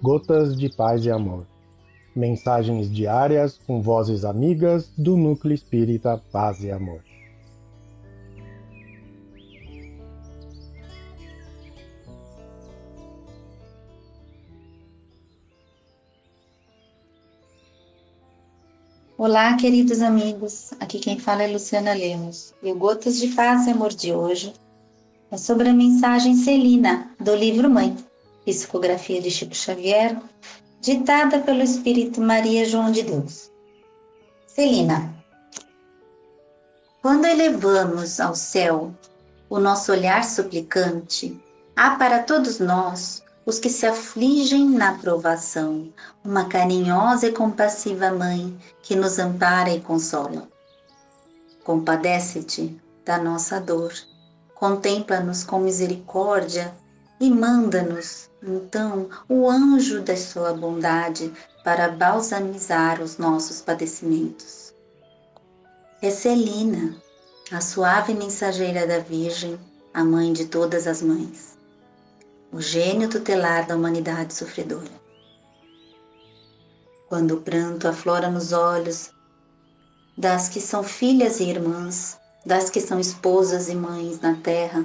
Gotas de Paz e Amor. Mensagens diárias com vozes amigas do Núcleo Espírita Paz e Amor. Olá, queridos amigos. Aqui quem fala é Luciana Lemos. E o Gotas de Paz e Amor de hoje é sobre a mensagem Celina do livro Mãe, psicografia de Chico Xavier, ditada pelo Espírito Maria João de Deus. Celina, quando elevamos ao céu o nosso olhar suplicante, há para todos nós os que se afligem na provação, uma carinhosa e compassiva mãe que nos ampara e consola. Compadece-te da nossa dor, contempla-nos com misericórdia e manda-nos, então, o anjo da sua bondade para balsamizar os nossos padecimentos. É Celina, a suave mensageira da Virgem, a mãe de todas as mães o gênio tutelar da humanidade sofredora. Quando o pranto aflora nos olhos das que são filhas e irmãs, das que são esposas e mães na terra,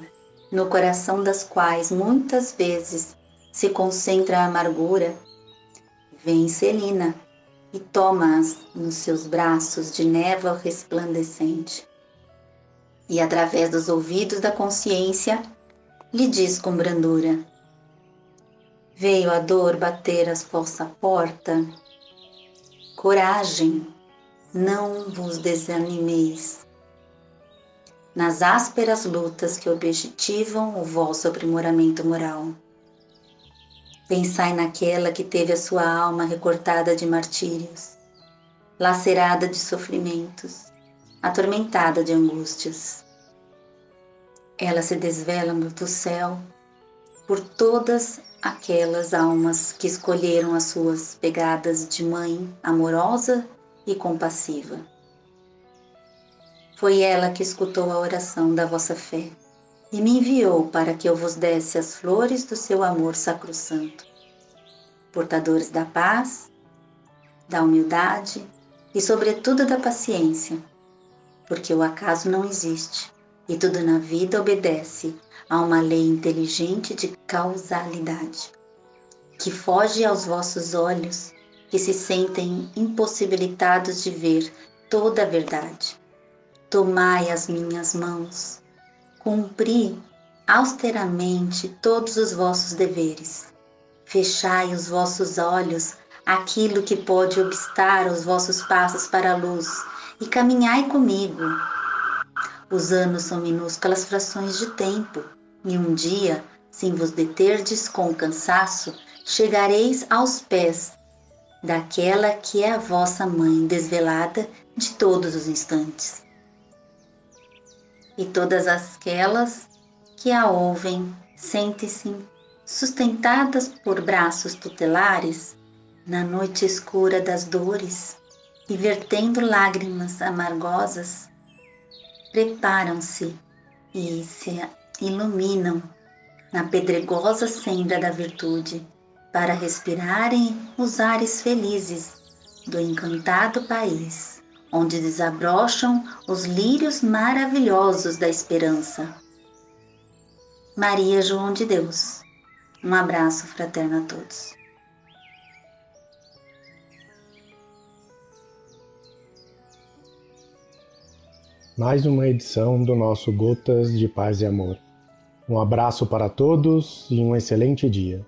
no coração das quais muitas vezes se concentra a amargura, vem Celina e toma-as nos seus braços de névoa resplandecente. E através dos ouvidos da consciência, lhe diz com brandura: Veio a dor bater a vossa porta. Coragem, não vos desanimeis. Nas ásperas lutas que objetivam o vosso aprimoramento moral. Pensai naquela que teve a sua alma recortada de martírios, lacerada de sofrimentos, atormentada de angústias. Ela se desvela do céu por todas aquelas almas que escolheram as suas pegadas de mãe amorosa e compassiva. Foi ela que escutou a oração da vossa fé e me enviou para que eu vos desse as flores do seu amor sacrosanto, portadores da paz, da humildade e, sobretudo, da paciência, porque o acaso não existe e tudo na vida obedece a uma lei inteligente de causalidade, que foge aos vossos olhos, que se sentem impossibilitados de ver toda a verdade. Tomai as minhas mãos, cumpri austeramente todos os vossos deveres. Fechai os vossos olhos aquilo que pode obstar os vossos passos para a luz e caminhai comigo os anos são minúsculas frações de tempo, e um dia, sem vos deterdes com cansaço, chegareis aos pés daquela que é a vossa mãe desvelada de todos os instantes. E todas aquelas que a ouvem sentem-se sustentadas por braços tutelares na noite escura das dores e vertendo lágrimas amargosas preparam-se e se iluminam na pedregosa senda da virtude para respirarem os ares felizes do encantado país, onde desabrocham os lírios maravilhosos da esperança. Maria João de Deus. Um abraço fraterno a todos. mais uma edição do nosso Gotas de Paz e Amor. Um abraço para todos e um excelente dia.